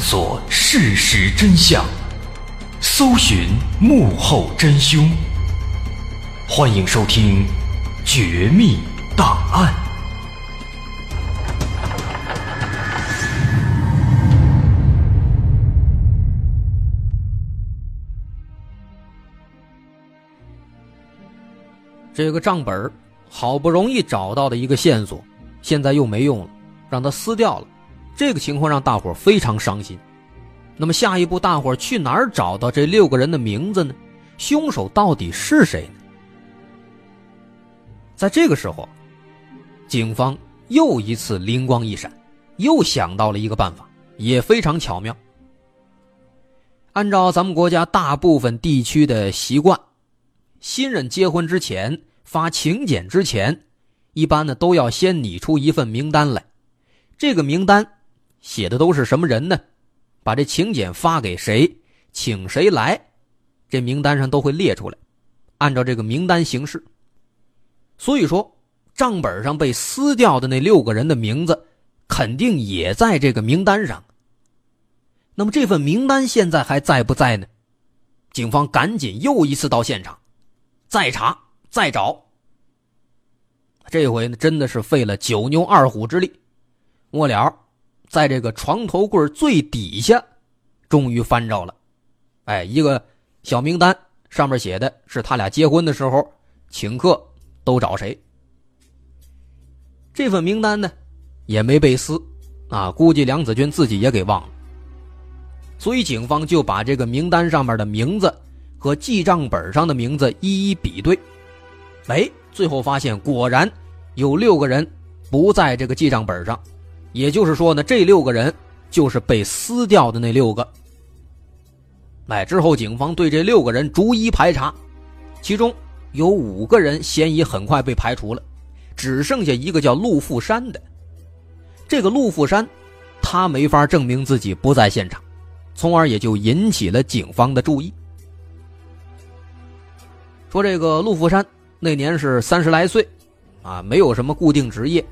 索事实真相，搜寻幕后真凶。欢迎收听《绝密档案》。这个账本好不容易找到的一个线索，现在又没用了，让他撕掉了。这个情况让大伙非常伤心。那么下一步，大伙去哪儿找到这六个人的名字呢？凶手到底是谁呢？在这个时候，警方又一次灵光一闪，又想到了一个办法，也非常巧妙。按照咱们国家大部分地区的习惯，新人结婚之前发请柬之前，一般呢都要先拟出一份名单来，这个名单。写的都是什么人呢？把这请柬发给谁，请谁来，这名单上都会列出来，按照这个名单行事。所以说，账本上被撕掉的那六个人的名字，肯定也在这个名单上。那么这份名单现在还在不在呢？警方赶紧又一次到现场，再查再找。这回呢，真的是费了九牛二虎之力，末了。在这个床头柜最底下，终于翻着了，哎，一个小名单，上面写的是他俩结婚的时候请客都找谁。这份名单呢，也没被撕，啊，估计梁子军自己也给忘了。所以警方就把这个名单上面的名字和记账本上的名字一一比对，哎，最后发现果然有六个人不在这个记账本上。也就是说呢，这六个人就是被撕掉的那六个。哎，之后警方对这六个人逐一排查，其中有五个人嫌疑很快被排除了，只剩下一个叫陆富山的。这个陆富山，他没法证明自己不在现场，从而也就引起了警方的注意。说这个陆富山那年是三十来岁，啊，没有什么固定职业，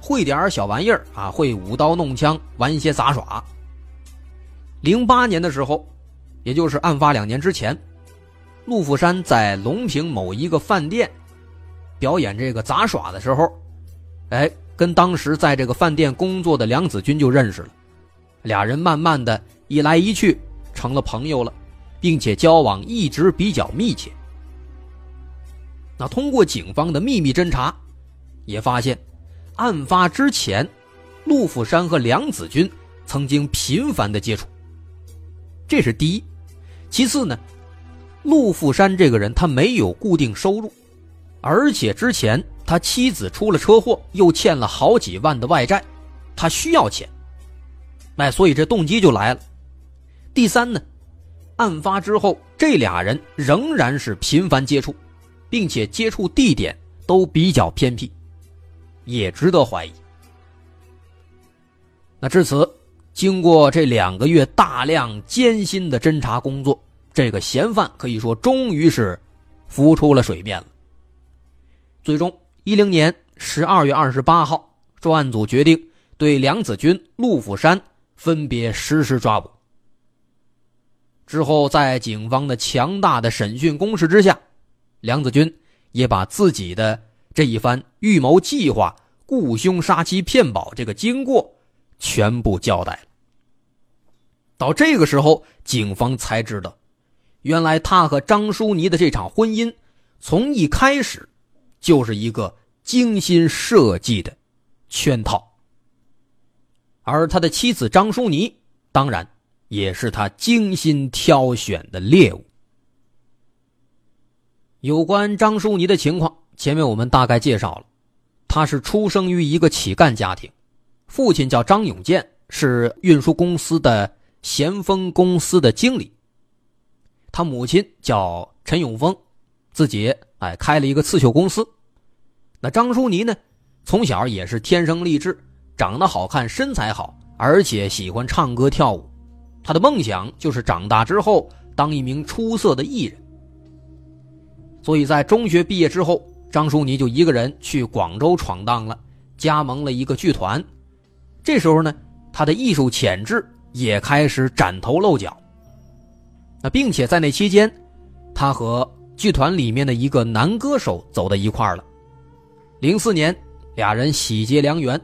会点小玩意儿啊，会舞刀弄枪，玩一些杂耍。零八年的时候，也就是案发两年之前，陆富山在隆平某一个饭店表演这个杂耍的时候，哎，跟当时在这个饭店工作的梁子军就认识了，俩人慢慢的一来一去成了朋友了，并且交往一直比较密切。那通过警方的秘密侦查，也发现，案发之前，陆富山和梁子军曾经频繁的接触。这是第一，其次呢，陆富山这个人他没有固定收入，而且之前他妻子出了车祸，又欠了好几万的外债，他需要钱，哎，所以这动机就来了。第三呢，案发之后，这俩人仍然是频繁接触。并且接触地点都比较偏僻，也值得怀疑。那至此，经过这两个月大量艰辛的侦查工作，这个嫌犯可以说终于是浮出了水面了。最终，一零年十二月二十八号，专案组决定对梁子军、陆富山分别实施抓捕。之后，在警方的强大的审讯攻势之下。梁子军也把自己的这一番预谋计划、雇凶杀妻骗保这个经过全部交代了。到这个时候，警方才知道，原来他和张淑妮的这场婚姻从一开始就是一个精心设计的圈套，而他的妻子张淑妮当然也是他精心挑选的猎物。有关张淑妮的情况，前面我们大概介绍了。他是出生于一个乞丐家庭，父亲叫张永建，是运输公司的咸丰公司的经理。他母亲叫陈永峰，自己哎开了一个刺绣公司。那张淑妮呢，从小也是天生丽质，长得好看，身材好，而且喜欢唱歌跳舞。她的梦想就是长大之后当一名出色的艺人。所以在中学毕业之后，张淑妮就一个人去广州闯荡了，加盟了一个剧团。这时候呢，她的艺术潜质也开始崭头露角。那并且在那期间，她和剧团里面的一个男歌手走到一块了。零四年，俩人喜结良缘。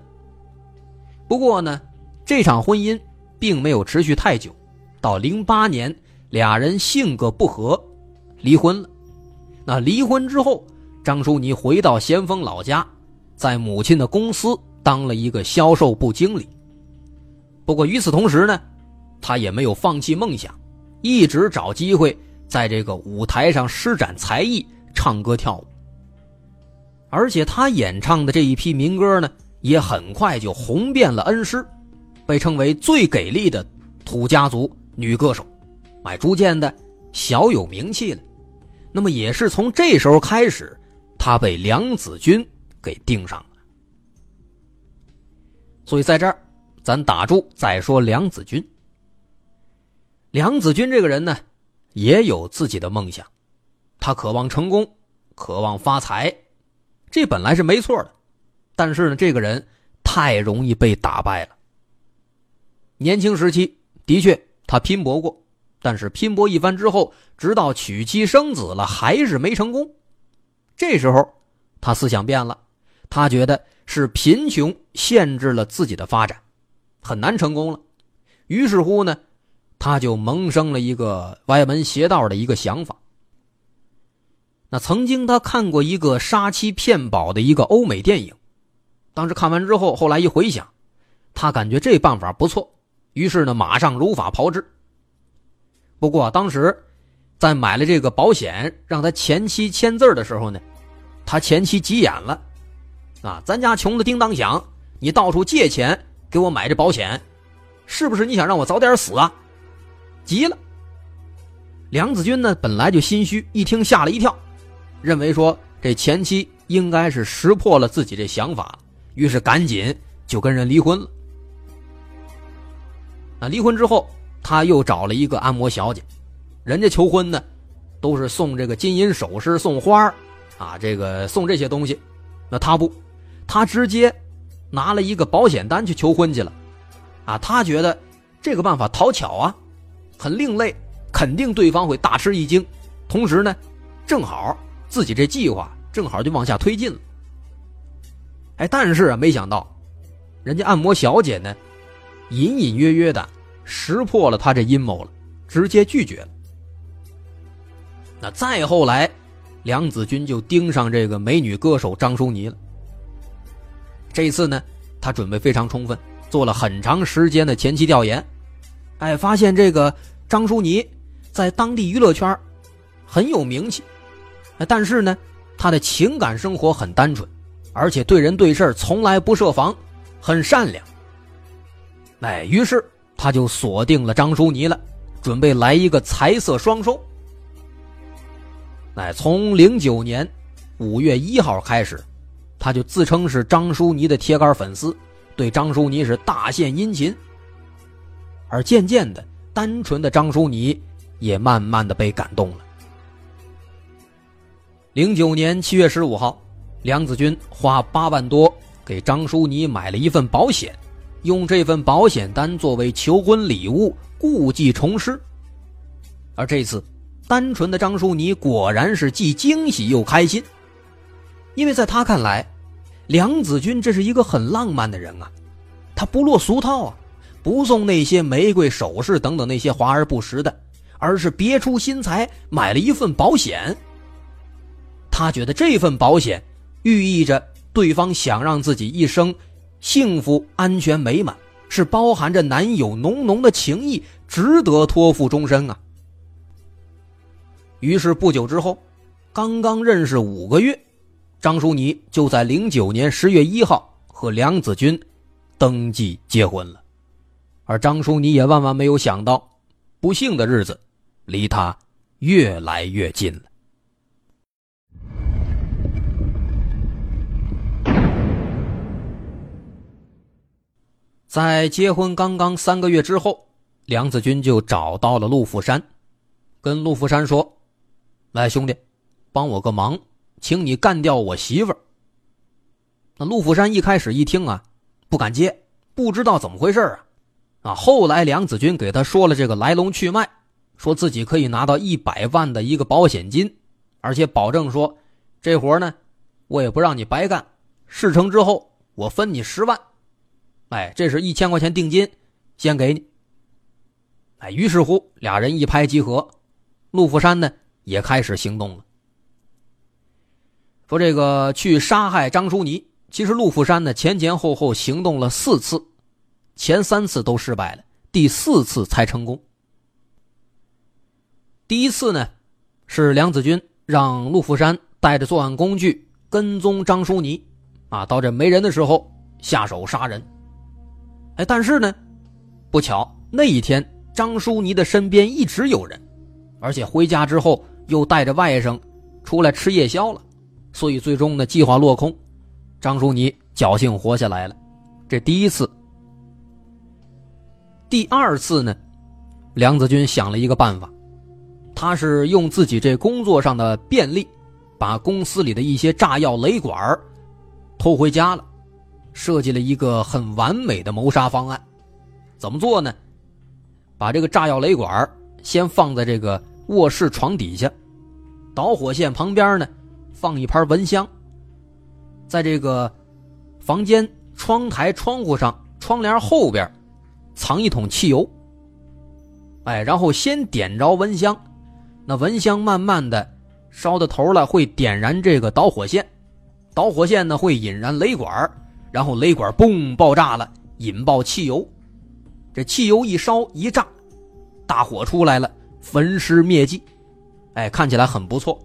不过呢，这场婚姻并没有持续太久，到零八年，俩人性格不合，离婚了。那离婚之后，张淑妮回到咸丰老家，在母亲的公司当了一个销售部经理。不过与此同时呢，她也没有放弃梦想，一直找机会在这个舞台上施展才艺，唱歌跳舞。而且她演唱的这一批民歌呢，也很快就红遍了恩施，被称为最给力的土家族女歌手，哎，逐渐的小有名气了。那么也是从这时候开始，他被梁子军给盯上了。所以在这儿，咱打住，再说梁子军。梁子军这个人呢，也有自己的梦想，他渴望成功，渴望发财，这本来是没错的。但是呢，这个人太容易被打败了。年轻时期的确，他拼搏过。但是拼搏一番之后，直到娶妻生子了，还是没成功。这时候，他思想变了，他觉得是贫穷限制了自己的发展，很难成功了。于是乎呢，他就萌生了一个歪门邪道的一个想法。那曾经他看过一个杀妻骗保的一个欧美电影，当时看完之后，后来一回想，他感觉这办法不错，于是呢，马上如法炮制。不过当时，在买了这个保险让他前妻签字的时候呢，他前妻急眼了，啊，咱家穷的叮当响，你到处借钱给我买这保险，是不是你想让我早点死啊？急了。梁子军呢本来就心虚，一听吓了一跳，认为说这前妻应该是识破了自己这想法，于是赶紧就跟人离婚了。啊，离婚之后，他又找了一个按摩小姐，人家求婚呢，都是送这个金银首饰、送花啊，这个送这些东西。那他不，他直接拿了一个保险单去求婚去了，啊，他觉得这个办法讨巧啊，很另类，肯定对方会大吃一惊。同时呢，正好自己这计划正好就往下推进了。哎，但是啊，没想到，人家按摩小姐呢，隐隐约约的识破了他这阴谋了，直接拒绝了。那再后来。梁子军就盯上这个美女歌手张淑妮了。这次呢，他准备非常充分，做了很长时间的前期调研，哎，发现这个张淑妮在当地娱乐圈很有名气，但是呢，她的情感生活很单纯，而且对人对事从来不设防，很善良。哎，于是他就锁定了张淑妮了，准备来一个财色双收。哎，从零九年五月一号开始，他就自称是张淑妮的铁杆粉丝，对张淑妮是大献殷勤。而渐渐的，单纯的张淑妮也慢慢的被感动了。零九年七月十五号，梁子军花八万多给张淑妮买了一份保险，用这份保险单作为求婚礼物，故技重施。而这次。单纯的张淑妮果然是既惊喜又开心，因为在他看来，梁子君这是一个很浪漫的人啊，他不落俗套啊，不送那些玫瑰首饰等等那些华而不实的，而是别出心裁买了一份保险。他觉得这份保险寓意着对方想让自己一生幸福、安全、美满，是包含着男友浓浓的情谊，值得托付终身啊。于是不久之后，刚刚认识五个月，张淑妮就在零九年十月一号和梁子军登记结婚了，而张淑妮也万万没有想到，不幸的日子离她越来越近了。在结婚刚刚三个月之后，梁子军就找到了陆富山，跟陆富山说。来，兄弟，帮我个忙，请你干掉我媳妇儿。那陆福山一开始一听啊，不敢接，不知道怎么回事啊。啊，后来梁子军给他说了这个来龙去脉，说自己可以拿到一百万的一个保险金，而且保证说这活呢，我也不让你白干，事成之后我分你十万。哎，这是一千块钱定金，先给你。哎，于是乎俩人一拍即合，陆福山呢。也开始行动了。说这个去杀害张淑妮，其实陆富山呢前前后后行动了四次，前三次都失败了，第四次才成功。第一次呢，是梁子军让陆富山带着作案工具跟踪张淑妮，啊，到这没人的时候下手杀人。哎，但是呢，不巧那一天张淑妮的身边一直有人，而且回家之后。又带着外甥出来吃夜宵了，所以最终呢计划落空，张淑妮侥幸活下来了。这第一次，第二次呢，梁子军想了一个办法，他是用自己这工作上的便利，把公司里的一些炸药雷管偷回家了，设计了一个很完美的谋杀方案。怎么做呢？把这个炸药雷管先放在这个。卧室床底下，导火线旁边呢，放一盘蚊香。在这个房间窗台、窗户上、窗帘后边，藏一桶汽油。哎，然后先点着蚊香，那蚊香慢慢的烧到头了，会点燃这个导火线，导火线呢会引燃雷管，然后雷管嘣爆炸了，引爆汽油。这汽油一烧一炸，大火出来了。焚尸灭迹，哎，看起来很不错。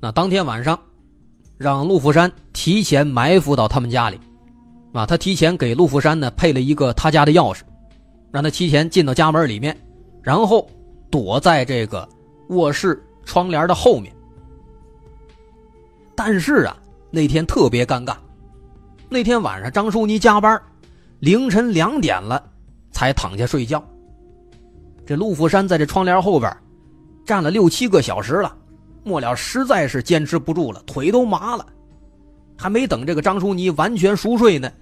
那当天晚上，让陆富山提前埋伏到他们家里，啊，他提前给陆富山呢配了一个他家的钥匙，让他提前进到家门里面，然后躲在这个卧室窗帘的后面。但是啊，那天特别尴尬，那天晚上张淑妮加班，凌晨两点了才躺下睡觉。这陆富山在这窗帘后边站了六七个小时了，末了实在是坚持不住了，腿都麻了。还没等这个张淑妮完全熟睡呢，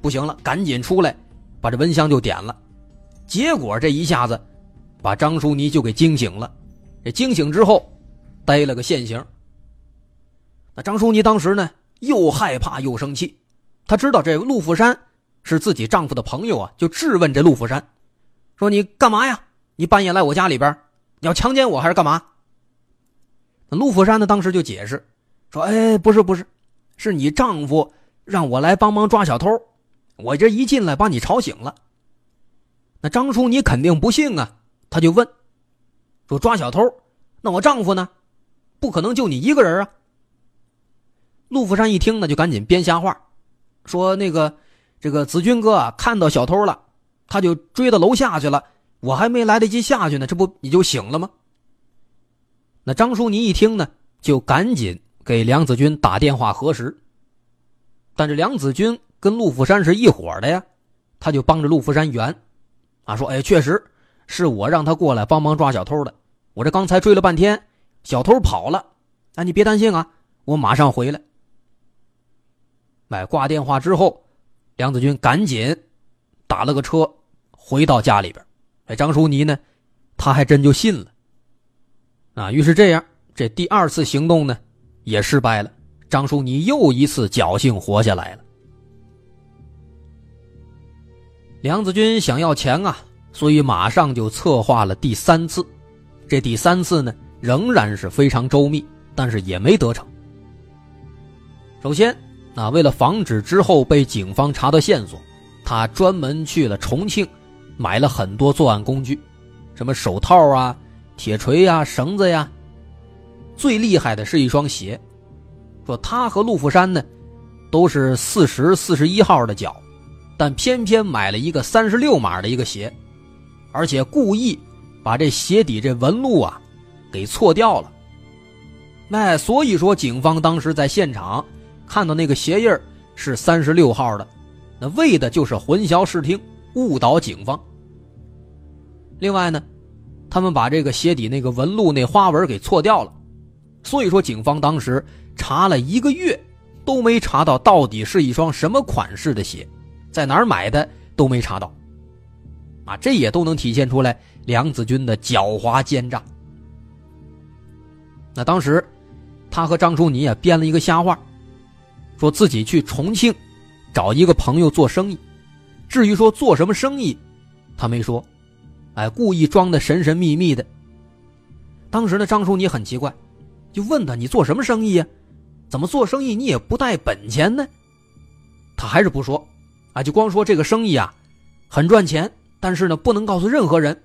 不行了，赶紧出来，把这蚊香就点了。结果这一下子，把张淑妮就给惊醒了。这惊醒之后，逮了个现行。那张淑妮当时呢，又害怕又生气。她知道这陆富山是自己丈夫的朋友啊，就质问这陆富山，说：“你干嘛呀？你半夜来我家里边，你要强奸我还是干嘛？”那陆富山呢，当时就解释说：“哎，不是，不是。”是你丈夫让我来帮忙抓小偷，我这一进来把你吵醒了。那张叔你肯定不信啊，他就问，说抓小偷，那我丈夫呢？不可能就你一个人啊。陆福山一听呢，就赶紧编瞎话，说那个这个子君哥啊，看到小偷了，他就追到楼下去了，我还没来得及下去呢，这不你就醒了吗？那张淑妮一听呢，就赶紧。给梁子军打电话核实，但是梁子军跟陆富山是一伙的呀，他就帮着陆富山圆，啊说，哎，确实是我让他过来帮忙抓小偷的，我这刚才追了半天，小偷跑了，哎，你别担心啊，我马上回来。哎，挂电话之后，梁子军赶紧打了个车回到家里边，哎，张淑妮呢，他还真就信了，啊，于是这样，这第二次行动呢。也失败了，张淑妮又一次侥幸活下来了。梁子军想要钱啊，所以马上就策划了第三次。这第三次呢，仍然是非常周密，但是也没得逞。首先，啊，为了防止之后被警方查到线索，他专门去了重庆，买了很多作案工具，什么手套啊、铁锤呀、绳子呀。最厉害的是一双鞋，说他和陆富山呢，都是四十四十一号的脚，但偏偏买了一个三十六码的一个鞋，而且故意把这鞋底这纹路啊给错掉了。那所以说，警方当时在现场看到那个鞋印是三十六号的，那为的就是混淆视听，误导警方。另外呢，他们把这个鞋底那个纹路那花纹给错掉了。所以说，警方当时查了一个月，都没查到到底是一双什么款式的鞋，在哪儿买的都没查到。啊，这也都能体现出来梁子军的狡猾奸诈。那当时，他和张淑妮啊编了一个瞎话，说自己去重庆找一个朋友做生意，至于说做什么生意，他没说，哎，故意装的神神秘秘的。当时呢，张淑妮很奇怪。就问他你做什么生意呀？怎么做生意你也不带本钱呢？他还是不说，啊，就光说这个生意啊，很赚钱，但是呢不能告诉任何人。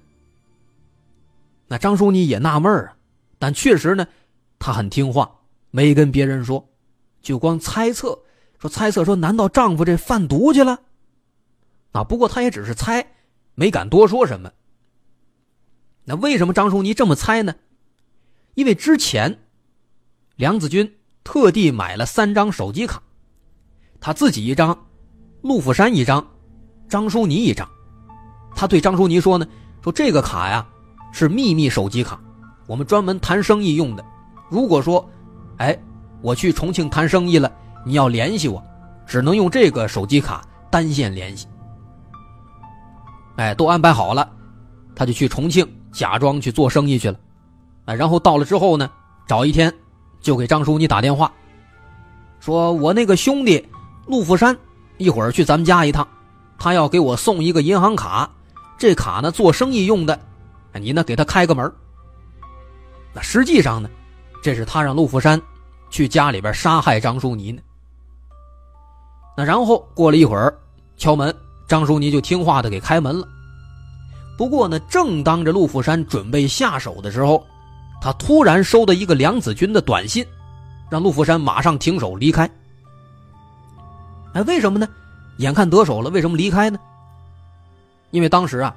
那张淑妮也纳闷啊，但确实呢，他很听话，没跟别人说，就光猜测，说猜测说难道丈夫这贩毒去了？啊，不过他也只是猜，没敢多说什么。那为什么张淑妮这么猜呢？因为之前。梁子军特地买了三张手机卡，他自己一张，陆富山一张，张淑妮一张。他对张淑妮说呢：“说这个卡呀是秘密手机卡，我们专门谈生意用的。如果说，哎，我去重庆谈生意了，你要联系我，只能用这个手机卡单线联系。哎，都安排好了，他就去重庆假装去做生意去了。哎，然后到了之后呢，找一天。”就给张淑妮打电话，说我那个兄弟陆富山一会儿去咱们家一趟，他要给我送一个银行卡，这卡呢做生意用的，你呢给他开个门。那实际上呢，这是他让陆富山去家里边杀害张淑妮呢。那然后过了一会儿，敲门，张淑妮就听话的给开门了。不过呢，正当着陆富山准备下手的时候。他突然收到一个梁子军的短信，让陆富山马上停手离开。哎，为什么呢？眼看得手了，为什么离开呢？因为当时啊，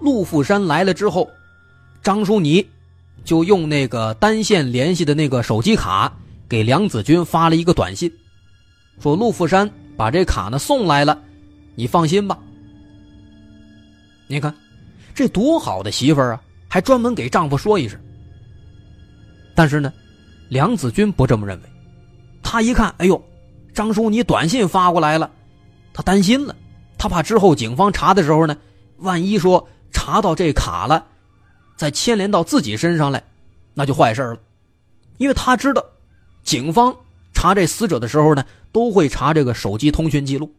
陆富山来了之后，张淑妮就用那个单线联系的那个手机卡给梁子军发了一个短信，说陆富山把这卡呢送来了，你放心吧。你看，这多好的媳妇儿啊，还专门给丈夫说一声。但是呢，梁子军不这么认为，他一看，哎呦，张叔，你短信发过来了，他担心了，他怕之后警方查的时候呢，万一说查到这卡了，再牵连到自己身上来，那就坏事了，因为他知道，警方查这死者的时候呢，都会查这个手机通讯记录，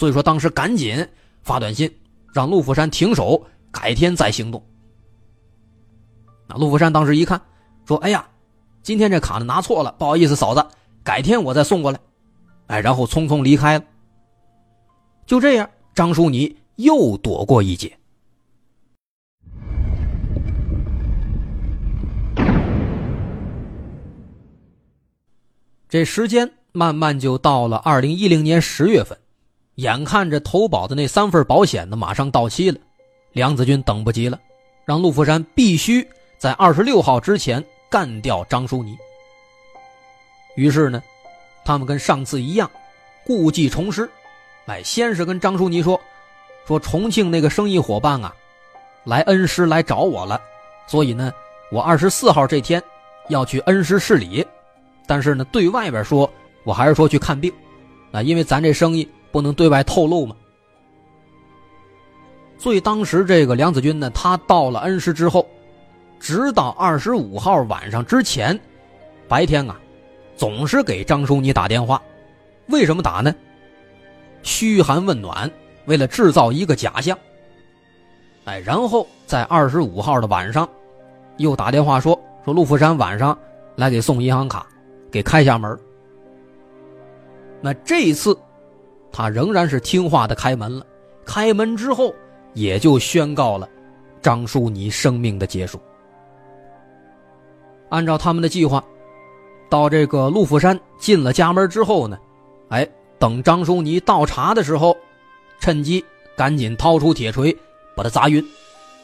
所以说当时赶紧发短信让陆福山停手，改天再行动。那陆福山当时一看。说：“哎呀，今天这卡呢拿错了，不好意思，嫂子，改天我再送过来。”哎，然后匆匆离开了。就这样，张淑妮又躲过一劫。这时间慢慢就到了二零一零年十月份，眼看着投保的那三份保险呢马上到期了，梁子军等不及了，让陆福山必须在二十六号之前。干掉张淑妮。于是呢，他们跟上次一样，故技重施。哎，先是跟张淑妮说，说重庆那个生意伙伴啊，来恩施来找我了，所以呢，我二十四号这天要去恩施市里，但是呢，对外边说我还是说去看病，啊，因为咱这生意不能对外透露嘛。所以当时这个梁子军呢，他到了恩施之后。直到二十五号晚上之前，白天啊，总是给张淑妮打电话。为什么打呢？嘘寒问暖，为了制造一个假象。哎，然后在二十五号的晚上，又打电话说说陆福山晚上来给送银行卡，给开下门。那这一次，他仍然是听话的开门了。开门之后，也就宣告了张淑妮生命的结束。按照他们的计划，到这个陆福山进了家门之后呢，哎，等张淑妮倒茶的时候，趁机赶紧掏出铁锤把他砸晕，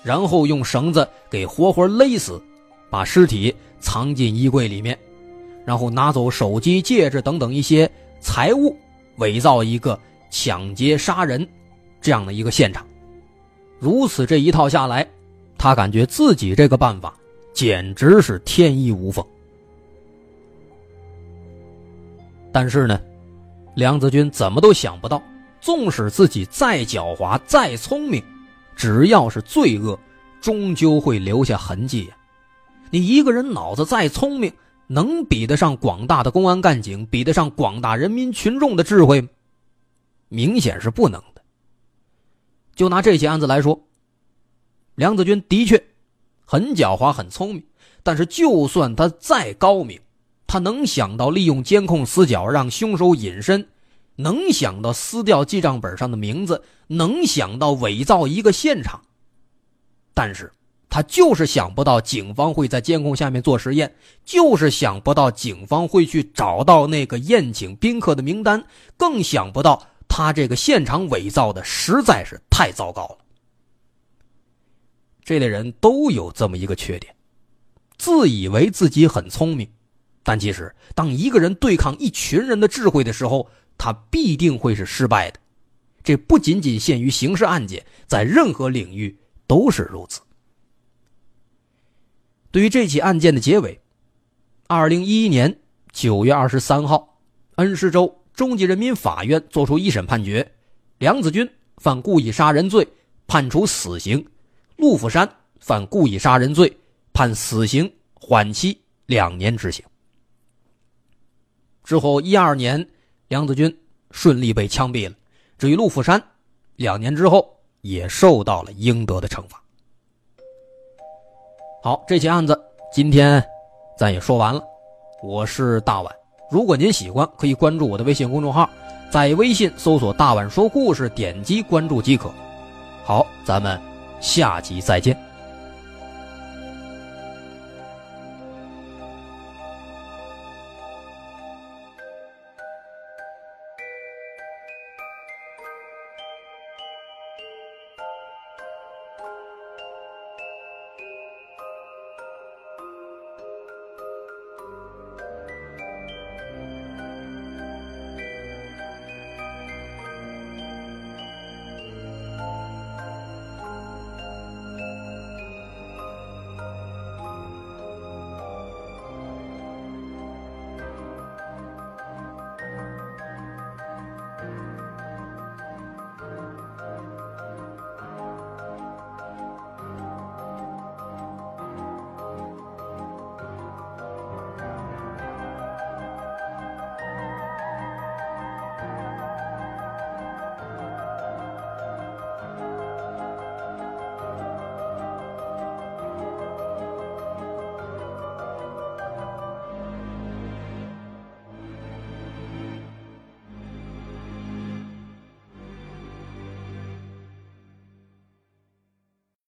然后用绳子给活活勒死，把尸体藏进衣柜里面，然后拿走手机、戒指等等一些财物，伪造一个抢劫杀人这样的一个现场。如此这一套下来，他感觉自己这个办法。简直是天衣无缝。但是呢，梁子军怎么都想不到，纵使自己再狡猾、再聪明，只要是罪恶，终究会留下痕迹呀。你一个人脑子再聪明，能比得上广大的公安干警，比得上广大人民群众的智慧吗？明显是不能的。就拿这起案子来说，梁子军的确。很狡猾，很聪明，但是就算他再高明，他能想到利用监控死角让凶手隐身，能想到撕掉记账本上的名字，能想到伪造一个现场，但是他就是想不到警方会在监控下面做实验，就是想不到警方会去找到那个宴请宾客的名单，更想不到他这个现场伪造的实在是太糟糕了。这类人都有这么一个缺点，自以为自己很聪明，但其实当一个人对抗一群人的智慧的时候，他必定会是失败的。这不仅仅限于刑事案件，在任何领域都是如此。对于这起案件的结尾，二零一一年九月二十三号，恩施州中级人民法院作出一审判决，梁子军犯故意杀人罪，判处死刑。陆福山犯故意杀人罪，判死刑缓期两年执行。之后一二年，梁子军顺利被枪毙了。至于陆福山，两年之后也受到了应得的惩罚。好，这起案子今天咱也说完了。我是大碗，如果您喜欢，可以关注我的微信公众号，在微信搜索“大碗说故事”，点击关注即可。好，咱们。下集再见。